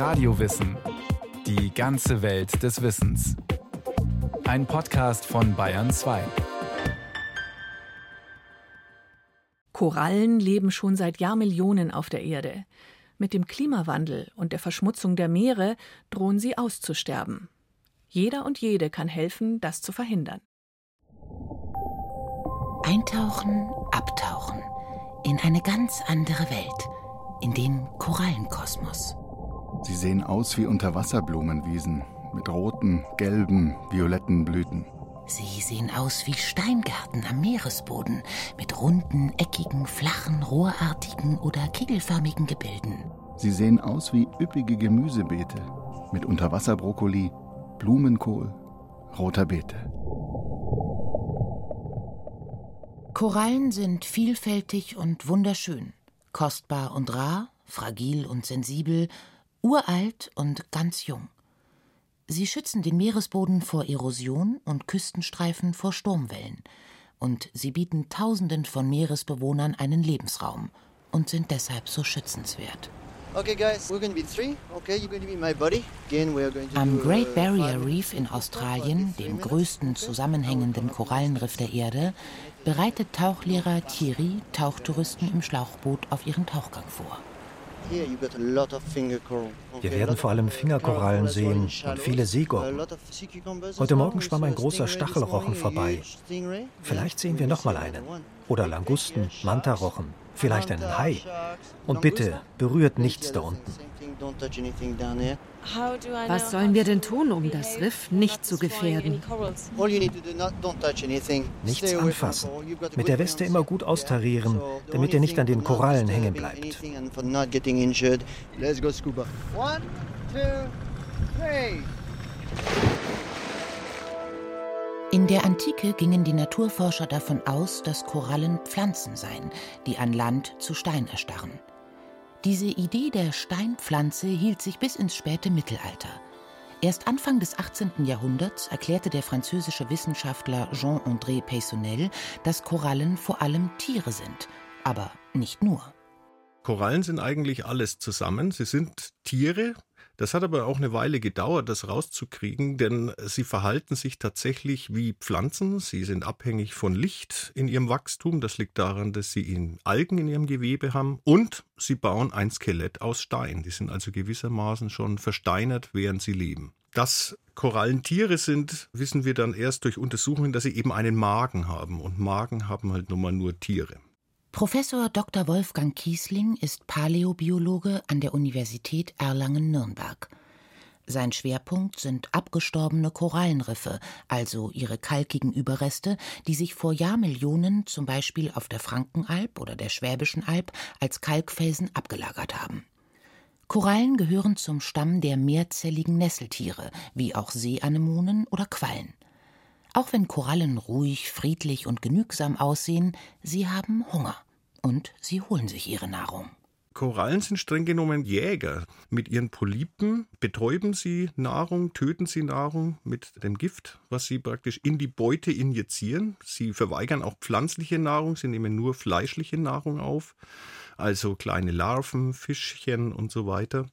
Radiowissen. Die ganze Welt des Wissens. Ein Podcast von Bayern 2. Korallen leben schon seit Jahrmillionen auf der Erde. Mit dem Klimawandel und der Verschmutzung der Meere drohen sie auszusterben. Jeder und jede kann helfen, das zu verhindern. Eintauchen, abtauchen in eine ganz andere Welt, in den Korallenkosmos. Sie sehen aus wie Unterwasserblumenwiesen mit roten, gelben, violetten Blüten. Sie sehen aus wie Steingärten am Meeresboden mit runden, eckigen, flachen, rohrartigen oder kegelförmigen Gebilden. Sie sehen aus wie üppige Gemüsebeete mit Unterwasserbrokkoli, Blumenkohl, roter Beete. Korallen sind vielfältig und wunderschön, kostbar und rar, fragil und sensibel, uralt und ganz jung. Sie schützen den Meeresboden vor Erosion und Küstenstreifen vor Sturmwellen. Und sie bieten Tausenden von Meeresbewohnern einen Lebensraum und sind deshalb so schützenswert. Am Great Barrier Reef in Australien, dem größten zusammenhängenden Korallenriff der Erde, bereitet Tauchlehrer Thierry Tauchtouristen im Schlauchboot auf ihren Tauchgang vor. Wir werden vor allem Fingerkorallen sehen und viele Seegurken. Heute Morgen schwamm ein großer Stachelrochen vorbei. Vielleicht sehen wir noch mal einen. Oder Langusten, Mantarochen, vielleicht einen Hai. Und bitte, berührt nichts da unten. Was sollen wir denn tun, um das Riff nicht zu gefährden? Nichts anfassen. Mit der Weste immer gut austarieren, damit ihr nicht an den Korallen hängen bleibt. In der Antike gingen die Naturforscher davon aus, dass Korallen Pflanzen seien, die an Land zu Stein erstarren. Diese Idee der Steinpflanze hielt sich bis ins späte Mittelalter. Erst Anfang des 18. Jahrhunderts erklärte der französische Wissenschaftler Jean-André Peysonnel, dass Korallen vor allem Tiere sind, aber nicht nur. Korallen sind eigentlich alles zusammen. Sie sind Tiere, das hat aber auch eine Weile gedauert, das rauszukriegen, denn sie verhalten sich tatsächlich wie Pflanzen. Sie sind abhängig von Licht in ihrem Wachstum. Das liegt daran, dass sie Algen in ihrem Gewebe haben. Und sie bauen ein Skelett aus Stein. Die sind also gewissermaßen schon versteinert, während sie leben. Dass Korallen Tiere sind, wissen wir dann erst durch Untersuchungen, dass sie eben einen Magen haben. Und Magen haben halt nun mal nur Tiere. Professor Dr. Wolfgang Kiesling ist Paläobiologe an der Universität Erlangen-Nürnberg. Sein Schwerpunkt sind abgestorbene Korallenriffe, also ihre kalkigen Überreste, die sich vor Jahrmillionen zum Beispiel auf der Frankenalb oder der Schwäbischen Alb als Kalkfelsen abgelagert haben. Korallen gehören zum Stamm der mehrzelligen Nesseltiere, wie auch Seeanemonen oder Quallen. Auch wenn Korallen ruhig, friedlich und genügsam aussehen, sie haben Hunger und sie holen sich ihre Nahrung. Korallen sind streng genommen Jäger. Mit ihren Polypen betäuben sie Nahrung, töten sie Nahrung mit dem Gift, was sie praktisch in die Beute injizieren. Sie verweigern auch pflanzliche Nahrung, sie nehmen nur fleischliche Nahrung auf, also kleine Larven, Fischchen und so weiter.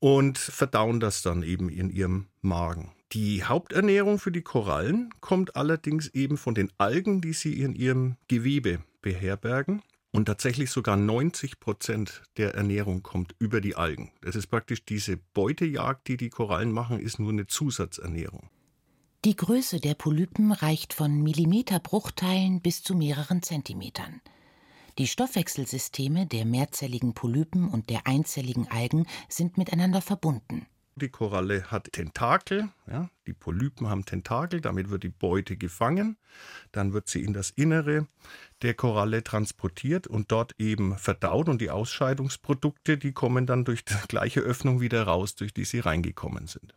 Und verdauen das dann eben in ihrem Magen. Die Haupternährung für die Korallen kommt allerdings eben von den Algen, die sie in ihrem Gewebe beherbergen. Und tatsächlich sogar 90 Prozent der Ernährung kommt über die Algen. Das ist praktisch diese Beutejagd, die die Korallen machen, ist nur eine Zusatzernährung. Die Größe der Polypen reicht von Millimeterbruchteilen bis zu mehreren Zentimetern. Die Stoffwechselsysteme der mehrzelligen Polypen und der einzelligen Algen sind miteinander verbunden. Die Koralle hat Tentakel, ja, die Polypen haben Tentakel, damit wird die Beute gefangen, dann wird sie in das Innere der Koralle transportiert und dort eben verdaut und die Ausscheidungsprodukte, die kommen dann durch die gleiche Öffnung wieder raus, durch die sie reingekommen sind.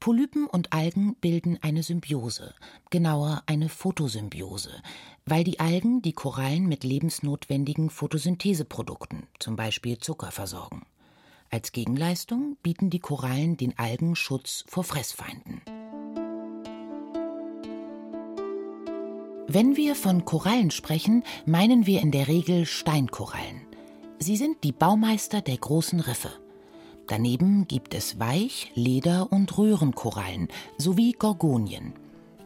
Polypen und Algen bilden eine Symbiose, genauer eine Photosymbiose, weil die Algen die Korallen mit lebensnotwendigen Photosyntheseprodukten, zum Beispiel Zucker, versorgen. Als Gegenleistung bieten die Korallen den Algen Schutz vor Fressfeinden. Wenn wir von Korallen sprechen, meinen wir in der Regel Steinkorallen. Sie sind die Baumeister der großen Riffe. Daneben gibt es Weich-, Leder- und Röhrenkorallen sowie Gorgonien.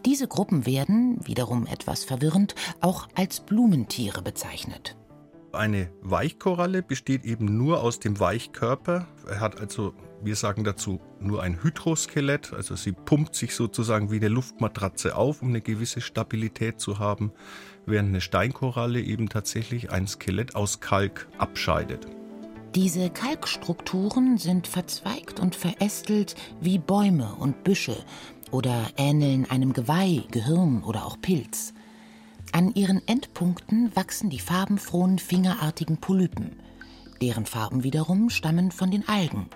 Diese Gruppen werden, wiederum etwas verwirrend, auch als Blumenttiere bezeichnet. Eine Weichkoralle besteht eben nur aus dem Weichkörper. Er hat also, wir sagen dazu, nur ein Hydroskelett. Also sie pumpt sich sozusagen wie eine Luftmatratze auf, um eine gewisse Stabilität zu haben, während eine Steinkoralle eben tatsächlich ein Skelett aus Kalk abscheidet. Diese Kalkstrukturen sind verzweigt und verästelt wie Bäume und Büsche oder ähneln einem Geweih, Gehirn oder auch Pilz. An ihren Endpunkten wachsen die farbenfrohen fingerartigen Polypen. Deren Farben wiederum stammen von den Algen.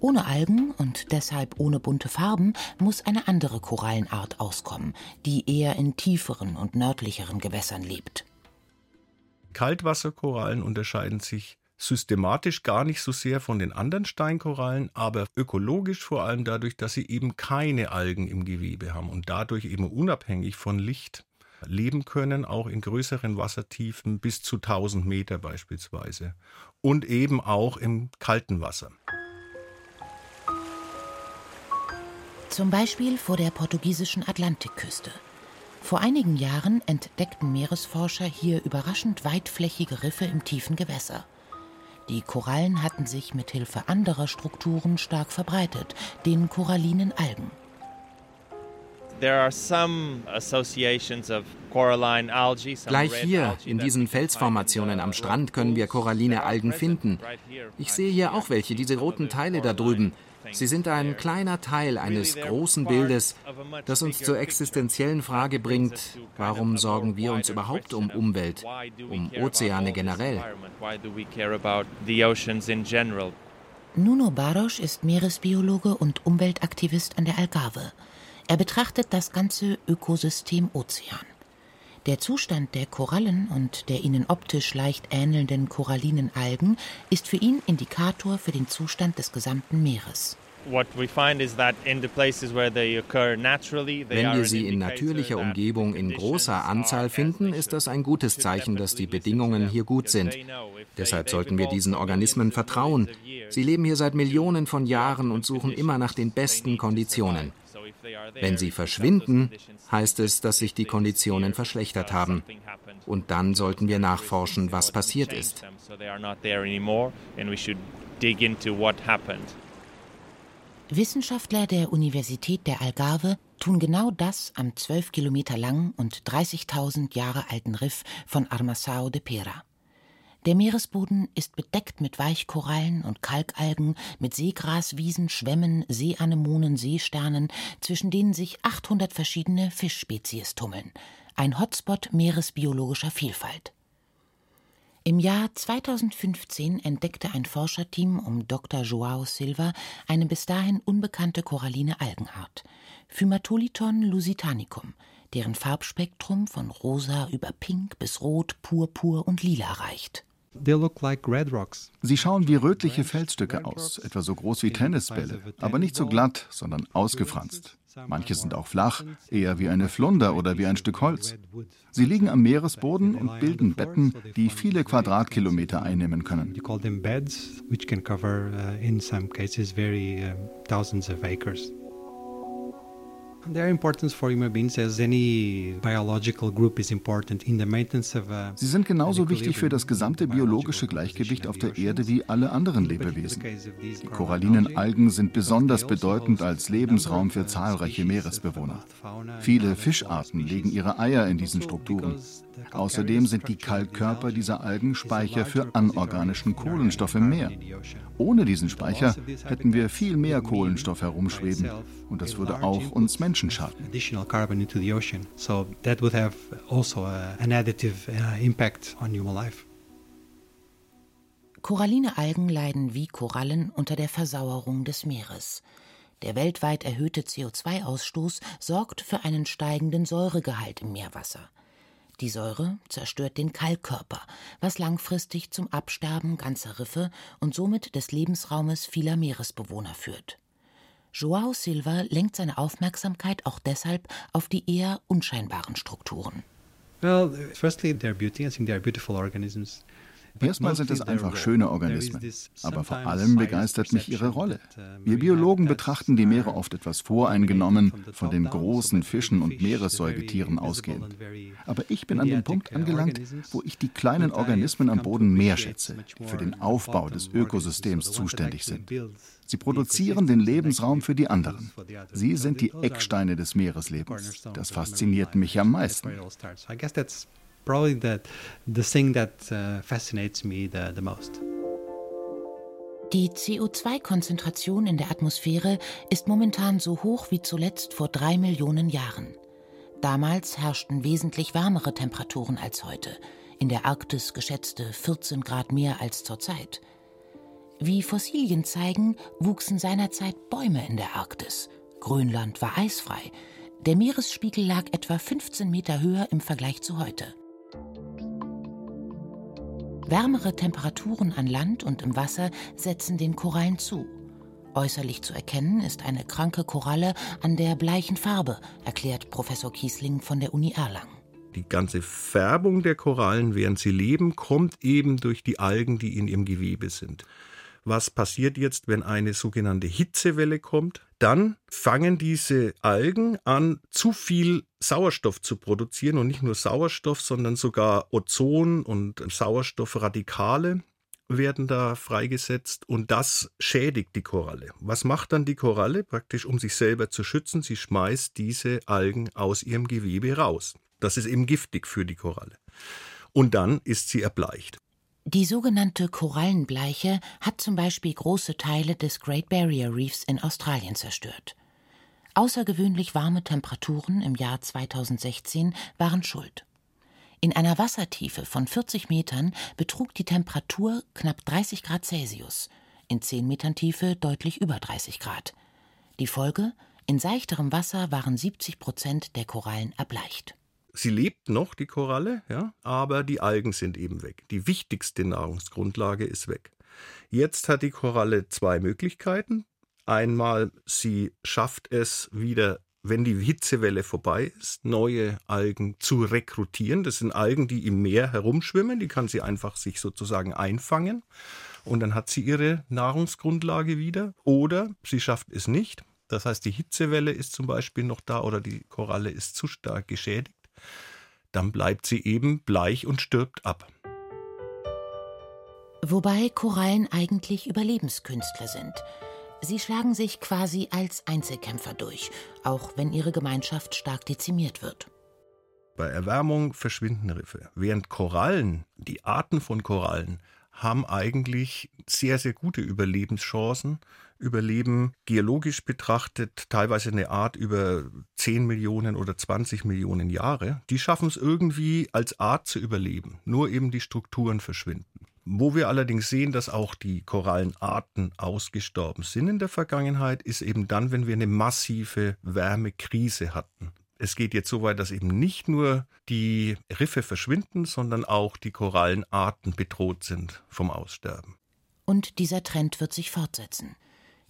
Ohne Algen und deshalb ohne bunte Farben muss eine andere Korallenart auskommen, die eher in tieferen und nördlicheren Gewässern lebt. Kaltwasserkorallen unterscheiden sich systematisch gar nicht so sehr von den anderen Steinkorallen, aber ökologisch vor allem dadurch, dass sie eben keine Algen im Gewebe haben und dadurch eben unabhängig von Licht leben können, auch in größeren Wassertiefen bis zu 1000 Meter beispielsweise und eben auch im kalten Wasser. Zum Beispiel vor der portugiesischen Atlantikküste. Vor einigen Jahren entdeckten Meeresforscher hier überraschend weitflächige Riffe im tiefen Gewässer. Die Korallen hatten sich mit Hilfe anderer Strukturen stark verbreitet, den korallinen Algen. Gleich hier, in diesen Felsformationen am Strand, können wir koralline Algen finden. Ich sehe hier auch welche, diese roten Teile da drüben. Sie sind ein kleiner Teil eines großen Bildes, das uns zur existenziellen Frage bringt, warum sorgen wir uns überhaupt um Umwelt, um Ozeane generell? Nuno Baros ist Meeresbiologe und Umweltaktivist an der Algarve. Er betrachtet das ganze Ökosystem Ozean. Der Zustand der Korallen und der ihnen optisch leicht ähnelnden korallinen Algen ist für ihn Indikator für den Zustand des gesamten Meeres. Wenn wir sie in natürlicher Umgebung in großer Anzahl finden, ist das ein gutes Zeichen, dass die Bedingungen hier gut sind. Deshalb sollten wir diesen Organismen vertrauen. Sie leben hier seit Millionen von Jahren und suchen immer nach den besten Konditionen. Wenn sie verschwinden, heißt es, dass sich die Konditionen verschlechtert haben. Und dann sollten wir nachforschen, was passiert ist. Wissenschaftler der Universität der Algarve tun genau das am 12 Kilometer langen und 30.000 Jahre alten Riff von Armasao de Pera. Der Meeresboden ist bedeckt mit Weichkorallen und Kalkalgen, mit Seegraswiesen, Schwämmen, Seeanemonen, Seesternen, zwischen denen sich 800 verschiedene Fischspezies tummeln. Ein Hotspot meeresbiologischer Vielfalt. Im Jahr 2015 entdeckte ein Forscherteam um Dr. Joao Silva eine bis dahin unbekannte koralline Algenart, Phymatoliton lusitanicum, deren Farbspektrum von rosa über pink bis rot, purpur und lila reicht. Sie schauen wie rötliche Felsstücke aus, etwa so groß wie Tennisbälle, aber nicht so glatt, sondern ausgefranst. Manche sind auch flach, eher wie eine Flunder oder wie ein Stück Holz. Sie liegen am Meeresboden und bilden Betten, die viele Quadratkilometer einnehmen können. Their importance for human beings as any biological group is important in the maintenance of Sie sind genauso wichtig für das gesamte biologische Gleichgewicht auf der Erde wie alle anderen Lebewesen. Die korallinen Algen sind besonders bedeutend als Lebensraum für zahlreiche Meeresbewohner. Viele Fischarten legen ihre Eier in diesen Strukturen. Außerdem sind die Kalkkörper dieser Algen Speicher für anorganischen Kohlenstoff im Meer. Ohne diesen Speicher hätten wir viel mehr Kohlenstoff herumschweben und das würde auch uns Menschen schaden. So that would have also an additive uh, impact on human life. Koralline Algen leiden wie Korallen unter der Versauerung des Meeres. Der weltweit erhöhte CO2-Ausstoß sorgt für einen steigenden Säuregehalt im Meerwasser. Die Säure zerstört den Kalkkörper, was langfristig zum Absterben ganzer Riffe und somit des Lebensraumes vieler Meeresbewohner führt. Joao Silva lenkt seine Aufmerksamkeit auch deshalb auf die eher unscheinbaren Strukturen. Well, firstly, their beauty. I think they are beautiful organisms. Erstmal sind es einfach schöne Organismen. Aber vor allem begeistert mich ihre Rolle. Wir Biologen betrachten die Meere oft etwas voreingenommen, von den großen Fischen und Meeressäugetieren ausgehend. Aber ich bin an dem Punkt angelangt, wo ich die kleinen Organismen am Boden mehr schätze, die für den Aufbau des Ökosystems zuständig sind. Sie produzieren den Lebensraum für die anderen. Sie sind die Ecksteine des Meereslebens. Das fasziniert mich am meisten probably the, the thing that uh, fascinates me the, the most. Die CO2-Konzentration in der Atmosphäre ist momentan so hoch wie zuletzt vor drei Millionen Jahren. Damals herrschten wesentlich wärmere Temperaturen als heute, in der Arktis geschätzte 14 Grad mehr als zurzeit. Wie Fossilien zeigen, wuchsen seinerzeit Bäume in der Arktis. Grönland war eisfrei. Der Meeresspiegel lag etwa 15 Meter höher im Vergleich zu heute. Wärmere Temperaturen an Land und im Wasser setzen den Korallen zu. Äußerlich zu erkennen ist eine kranke Koralle an der bleichen Farbe, erklärt Professor Kiesling von der Uni Erlangen. Die ganze Färbung der Korallen, während sie leben, kommt eben durch die Algen, die in ihrem Gewebe sind. Was passiert jetzt, wenn eine sogenannte Hitzewelle kommt? Dann fangen diese Algen an, zu viel Sauerstoff zu produzieren und nicht nur Sauerstoff, sondern sogar Ozon und Sauerstoffradikale werden da freigesetzt und das schädigt die Koralle. Was macht dann die Koralle? Praktisch, um sich selber zu schützen, sie schmeißt diese Algen aus ihrem Gewebe raus. Das ist eben giftig für die Koralle. Und dann ist sie erbleicht. Die sogenannte Korallenbleiche hat zum Beispiel große Teile des Great Barrier Reefs in Australien zerstört. Außergewöhnlich warme Temperaturen im Jahr 2016 waren schuld. In einer Wassertiefe von 40 Metern betrug die Temperatur knapp 30 Grad Celsius, in 10 Metern Tiefe deutlich über 30 Grad. Die Folge? In seichterem Wasser waren 70 Prozent der Korallen erbleicht. Sie lebt noch, die Koralle, ja, aber die Algen sind eben weg. Die wichtigste Nahrungsgrundlage ist weg. Jetzt hat die Koralle zwei Möglichkeiten. Einmal, sie schafft es wieder, wenn die Hitzewelle vorbei ist, neue Algen zu rekrutieren. Das sind Algen, die im Meer herumschwimmen. Die kann sie einfach sich sozusagen einfangen. Und dann hat sie ihre Nahrungsgrundlage wieder. Oder sie schafft es nicht. Das heißt, die Hitzewelle ist zum Beispiel noch da oder die Koralle ist zu stark geschädigt dann bleibt sie eben bleich und stirbt ab. Wobei Korallen eigentlich Überlebenskünstler sind. Sie schlagen sich quasi als Einzelkämpfer durch, auch wenn ihre Gemeinschaft stark dezimiert wird. Bei Erwärmung verschwinden Riffe, während Korallen, die Arten von Korallen, haben eigentlich sehr, sehr gute Überlebenschancen, überleben geologisch betrachtet teilweise eine Art über 10 Millionen oder 20 Millionen Jahre. Die schaffen es irgendwie als Art zu überleben, nur eben die Strukturen verschwinden. Wo wir allerdings sehen, dass auch die Korallenarten ausgestorben sind in der Vergangenheit, ist eben dann, wenn wir eine massive Wärmekrise hatten. Es geht jetzt so weit, dass eben nicht nur die Riffe verschwinden, sondern auch die Korallenarten bedroht sind vom Aussterben. Und dieser Trend wird sich fortsetzen.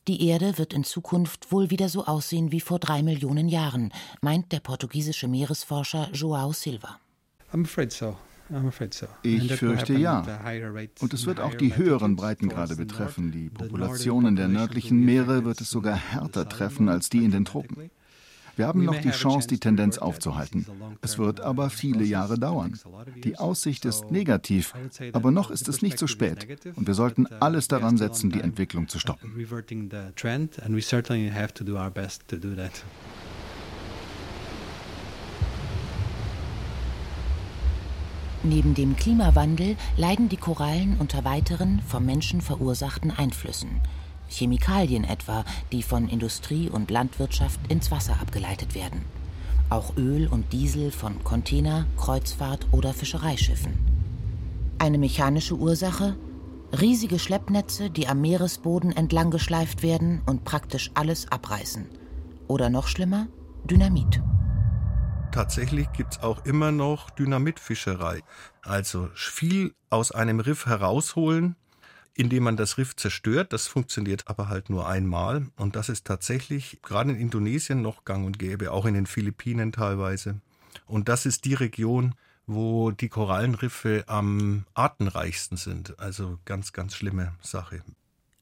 Die Erde wird in Zukunft wohl wieder so aussehen wie vor drei Millionen Jahren, meint der portugiesische Meeresforscher João Silva. Ich fürchte ja. Und es wird auch die höheren Breitengrade betreffen. Die Populationen der nördlichen Meere wird es sogar härter treffen als die in den Tropen. Wir haben noch die Chance, die Tendenz aufzuhalten. Es wird aber viele Jahre dauern. Die Aussicht ist negativ, aber noch ist es nicht zu so spät. Und wir sollten alles daran setzen, die Entwicklung zu stoppen. Neben dem Klimawandel leiden die Korallen unter weiteren vom Menschen verursachten Einflüssen. Chemikalien etwa, die von Industrie und Landwirtschaft ins Wasser abgeleitet werden. Auch Öl und Diesel von Container, Kreuzfahrt oder Fischereischiffen. Eine mechanische Ursache? Riesige Schleppnetze, die am Meeresboden entlang geschleift werden und praktisch alles abreißen. Oder noch schlimmer, Dynamit. Tatsächlich gibt es auch immer noch Dynamitfischerei. Also viel aus einem Riff herausholen, indem man das Riff zerstört. Das funktioniert aber halt nur einmal. Und das ist tatsächlich gerade in Indonesien noch gang und gäbe, auch in den Philippinen teilweise. Und das ist die Region, wo die Korallenriffe am artenreichsten sind. Also ganz, ganz schlimme Sache.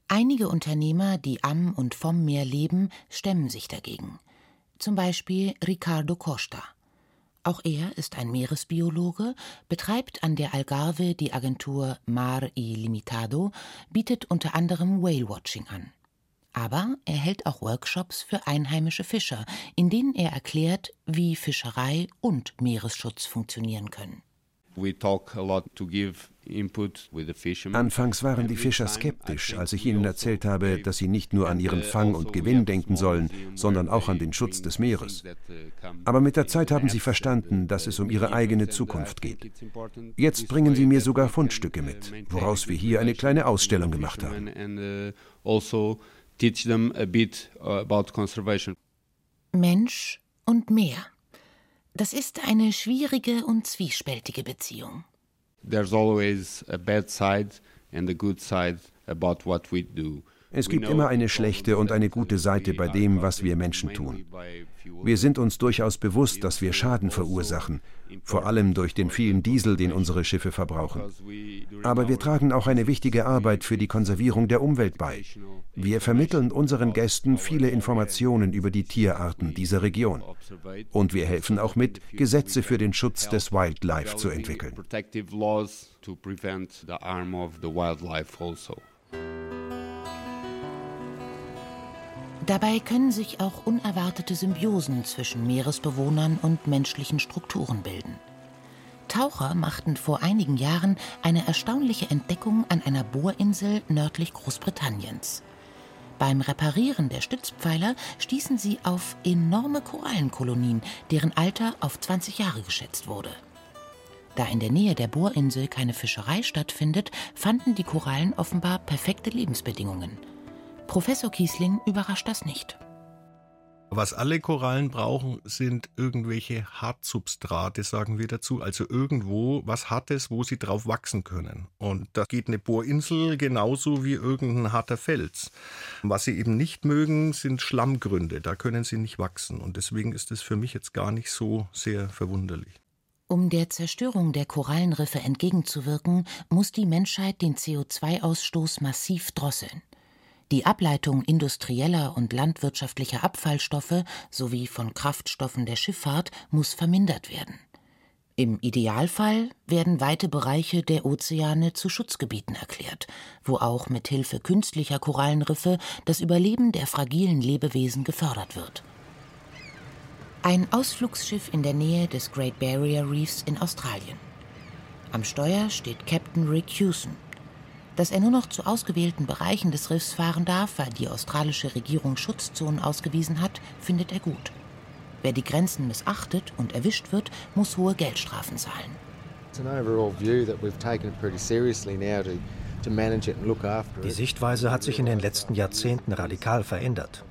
Einige Unternehmer, die am und vom Meer leben, stemmen sich dagegen. Zum Beispiel Ricardo Costa. Auch er ist ein Meeresbiologe, betreibt an der Algarve die Agentur Mar Illimitado, bietet unter anderem Whale-Watching an. Aber er hält auch Workshops für einheimische Fischer, in denen er erklärt, wie Fischerei und Meeresschutz funktionieren können. Anfangs waren die Fischer skeptisch, als ich ihnen erzählt habe, dass sie nicht nur an ihren Fang und Gewinn denken sollen, sondern auch an den Schutz des Meeres. Aber mit der Zeit haben sie verstanden, dass es um ihre eigene Zukunft geht. Jetzt bringen sie mir sogar Fundstücke mit, woraus wir hier eine kleine Ausstellung gemacht haben. Mensch und Meer. Das ist eine schwierige und zwiespältige Beziehung. There's always a bad side and a good side about what we do. Es gibt immer eine schlechte und eine gute Seite bei dem, was wir Menschen tun. Wir sind uns durchaus bewusst, dass wir Schaden verursachen, vor allem durch den vielen Diesel, den unsere Schiffe verbrauchen. Aber wir tragen auch eine wichtige Arbeit für die Konservierung der Umwelt bei. Wir vermitteln unseren Gästen viele Informationen über die Tierarten dieser Region. Und wir helfen auch mit, Gesetze für den Schutz des Wildlife zu entwickeln. Dabei können sich auch unerwartete Symbiosen zwischen Meeresbewohnern und menschlichen Strukturen bilden. Taucher machten vor einigen Jahren eine erstaunliche Entdeckung an einer Bohrinsel nördlich Großbritanniens. Beim Reparieren der Stützpfeiler stießen sie auf enorme Korallenkolonien, deren Alter auf 20 Jahre geschätzt wurde. Da in der Nähe der Bohrinsel keine Fischerei stattfindet, fanden die Korallen offenbar perfekte Lebensbedingungen. Professor Kiesling überrascht das nicht. Was alle Korallen brauchen, sind irgendwelche Hartsubstrate, sagen wir dazu. Also irgendwo was Hartes, wo sie drauf wachsen können. Und da geht eine Bohrinsel genauso wie irgendein harter Fels. Was sie eben nicht mögen, sind Schlammgründe. Da können sie nicht wachsen. Und deswegen ist es für mich jetzt gar nicht so sehr verwunderlich. Um der Zerstörung der Korallenriffe entgegenzuwirken, muss die Menschheit den CO2-Ausstoß massiv drosseln. Die Ableitung industrieller und landwirtschaftlicher Abfallstoffe sowie von Kraftstoffen der Schifffahrt muss vermindert werden. Im Idealfall werden weite Bereiche der Ozeane zu Schutzgebieten erklärt, wo auch mit Hilfe künstlicher Korallenriffe das Überleben der fragilen Lebewesen gefördert wird. Ein Ausflugsschiff in der Nähe des Great Barrier Reefs in Australien. Am Steuer steht Captain Rick Hewson, dass er nur noch zu ausgewählten Bereichen des Riffs fahren darf, weil die australische Regierung Schutzzonen ausgewiesen hat, findet er gut. Wer die Grenzen missachtet und erwischt wird, muss hohe Geldstrafen zahlen. Die Sichtweise hat sich in den letzten Jahrzehnten radikal verändert.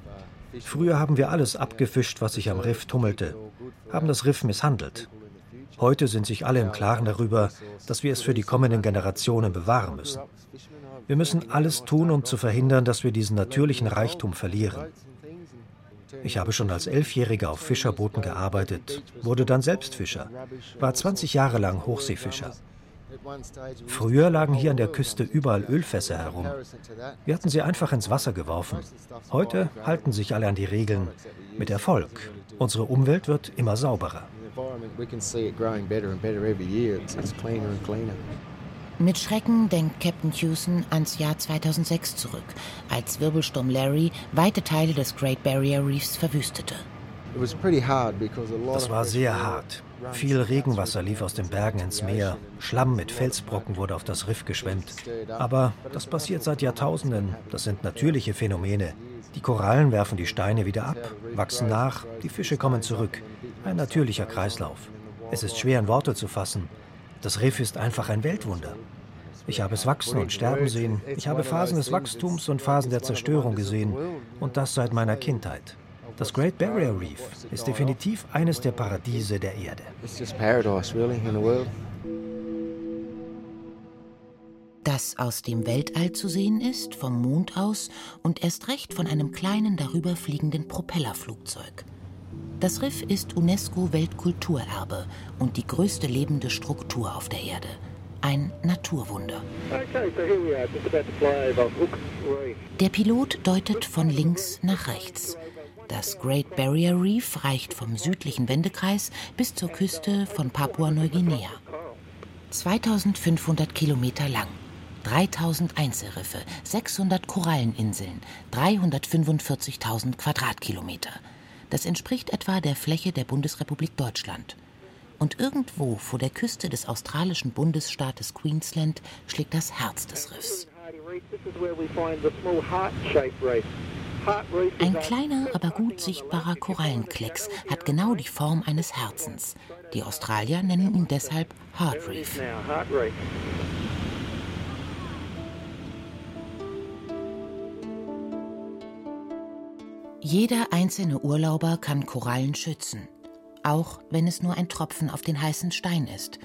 Früher haben wir alles abgefischt, was sich am Riff tummelte, haben das Riff misshandelt. Heute sind sich alle im Klaren darüber, dass wir es für die kommenden Generationen bewahren müssen. Wir müssen alles tun, um zu verhindern, dass wir diesen natürlichen Reichtum verlieren. Ich habe schon als Elfjähriger auf Fischerbooten gearbeitet, wurde dann selbst Fischer, war 20 Jahre lang Hochseefischer. Früher lagen hier an der Küste überall Ölfässer herum. Wir hatten sie einfach ins Wasser geworfen. Heute halten sich alle an die Regeln. Mit Erfolg. Unsere Umwelt wird immer sauberer. Mit Schrecken denkt Captain Hewson ans Jahr 2006 zurück, als Wirbelsturm Larry weite Teile des Great Barrier Reefs verwüstete. Das war sehr hart. Viel Regenwasser lief aus den Bergen ins Meer. Schlamm mit Felsbrocken wurde auf das Riff geschwemmt. Aber das passiert seit Jahrtausenden. Das sind natürliche Phänomene. Die Korallen werfen die Steine wieder ab, wachsen nach, die Fische kommen zurück. Ein natürlicher Kreislauf. Es ist schwer in Worte zu fassen. Das Riff ist einfach ein Weltwunder. Ich habe es wachsen und sterben sehen. Ich habe Phasen des Wachstums und Phasen der Zerstörung gesehen. Und das seit meiner Kindheit. Das Great Barrier Reef ist definitiv eines der Paradiese der Erde. Das aus dem Weltall zu sehen ist, vom Mond aus und erst recht von einem kleinen darüber fliegenden Propellerflugzeug. Das Riff ist UNESCO-Weltkulturerbe und die größte lebende Struktur auf der Erde. Ein Naturwunder. Der Pilot deutet von links nach rechts. Das Great Barrier Reef reicht vom südlichen Wendekreis bis zur Küste von Papua-Neuguinea. 2500 Kilometer lang, 3000 Einzelriffe, 600 Koralleninseln, 345.000 Quadratkilometer. Das entspricht etwa der Fläche der Bundesrepublik Deutschland. Und irgendwo vor der Küste des australischen Bundesstaates Queensland schlägt das Herz des Riffs. Ein kleiner, aber gut sichtbarer Korallenklecks hat genau die Form eines Herzens. Die Australier nennen ihn deshalb Heart Reef. Jeder einzelne Urlauber kann Korallen schützen, auch wenn es nur ein Tropfen auf den heißen Stein ist.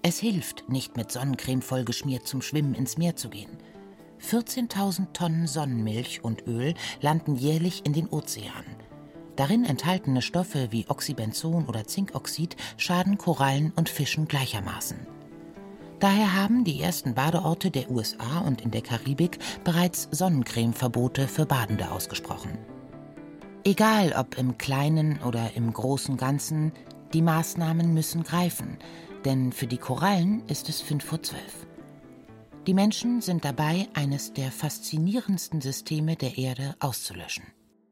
Es hilft, nicht mit Sonnencreme vollgeschmiert zum Schwimmen ins Meer zu gehen. 14.000 Tonnen Sonnenmilch und Öl landen jährlich in den Ozeanen. Darin enthaltene Stoffe wie Oxybenzon oder Zinkoxid schaden Korallen und Fischen gleichermaßen. Daher haben die ersten Badeorte der USA und in der Karibik bereits Sonnencremeverbote für Badende ausgesprochen. Egal ob im kleinen oder im großen Ganzen, die Maßnahmen müssen greifen, denn für die Korallen ist es 5 vor 12. Die Menschen sind dabei, eines der faszinierendsten Systeme der Erde auszulöschen.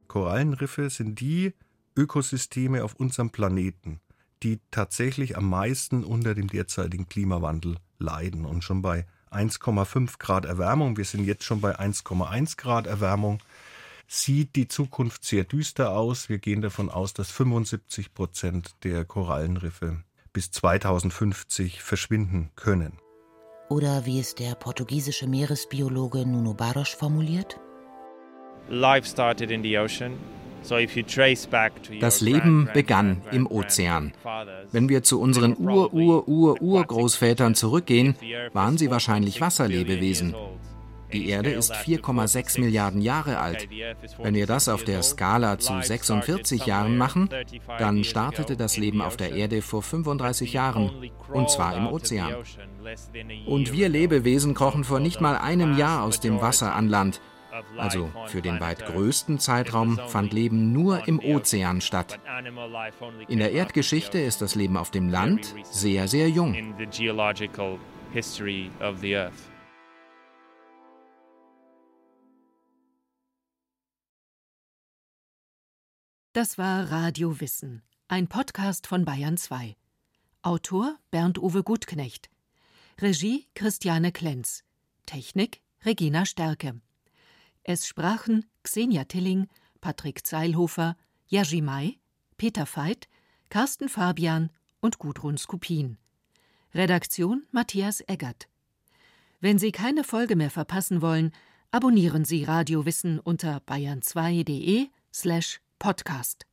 Korallenriffe sind die Ökosysteme auf unserem Planeten, die tatsächlich am meisten unter dem derzeitigen Klimawandel leiden. Und schon bei 1,5 Grad Erwärmung, wir sind jetzt schon bei 1,1 Grad Erwärmung, sieht die Zukunft sehr düster aus. Wir gehen davon aus, dass 75 Prozent der Korallenriffe bis 2050 verschwinden können. Oder wie es der portugiesische Meeresbiologe Nuno Barros formuliert? Das Leben begann im Ozean. Wenn wir zu unseren Ur-Ur-Ur-Urgroßvätern zurückgehen, waren sie wahrscheinlich Wasserlebewesen. Die Erde ist 4,6 Milliarden Jahre alt. Wenn wir das auf der Skala zu 46 Jahren machen, dann startete das Leben auf der Erde vor 35 Jahren, und zwar im Ozean. Und wir Lebewesen krochen vor nicht mal einem Jahr aus dem Wasser an Land. Also für den weit größten Zeitraum fand Leben nur im Ozean statt. In der Erdgeschichte ist das Leben auf dem Land sehr, sehr jung. Das war Radio Wissen, ein Podcast von Bayern 2. Autor Bernd-Uwe Gutknecht. Regie Christiane Klenz. Technik Regina Stärke. Es sprachen Xenia Tilling, Patrick Zeilhofer, Jerzy May, Peter Veit, Carsten Fabian und Gudrun Skupin. Redaktion Matthias Eggert. Wenn Sie keine Folge mehr verpassen wollen, abonnieren Sie Radio Wissen unter bayern2.de slash podcast.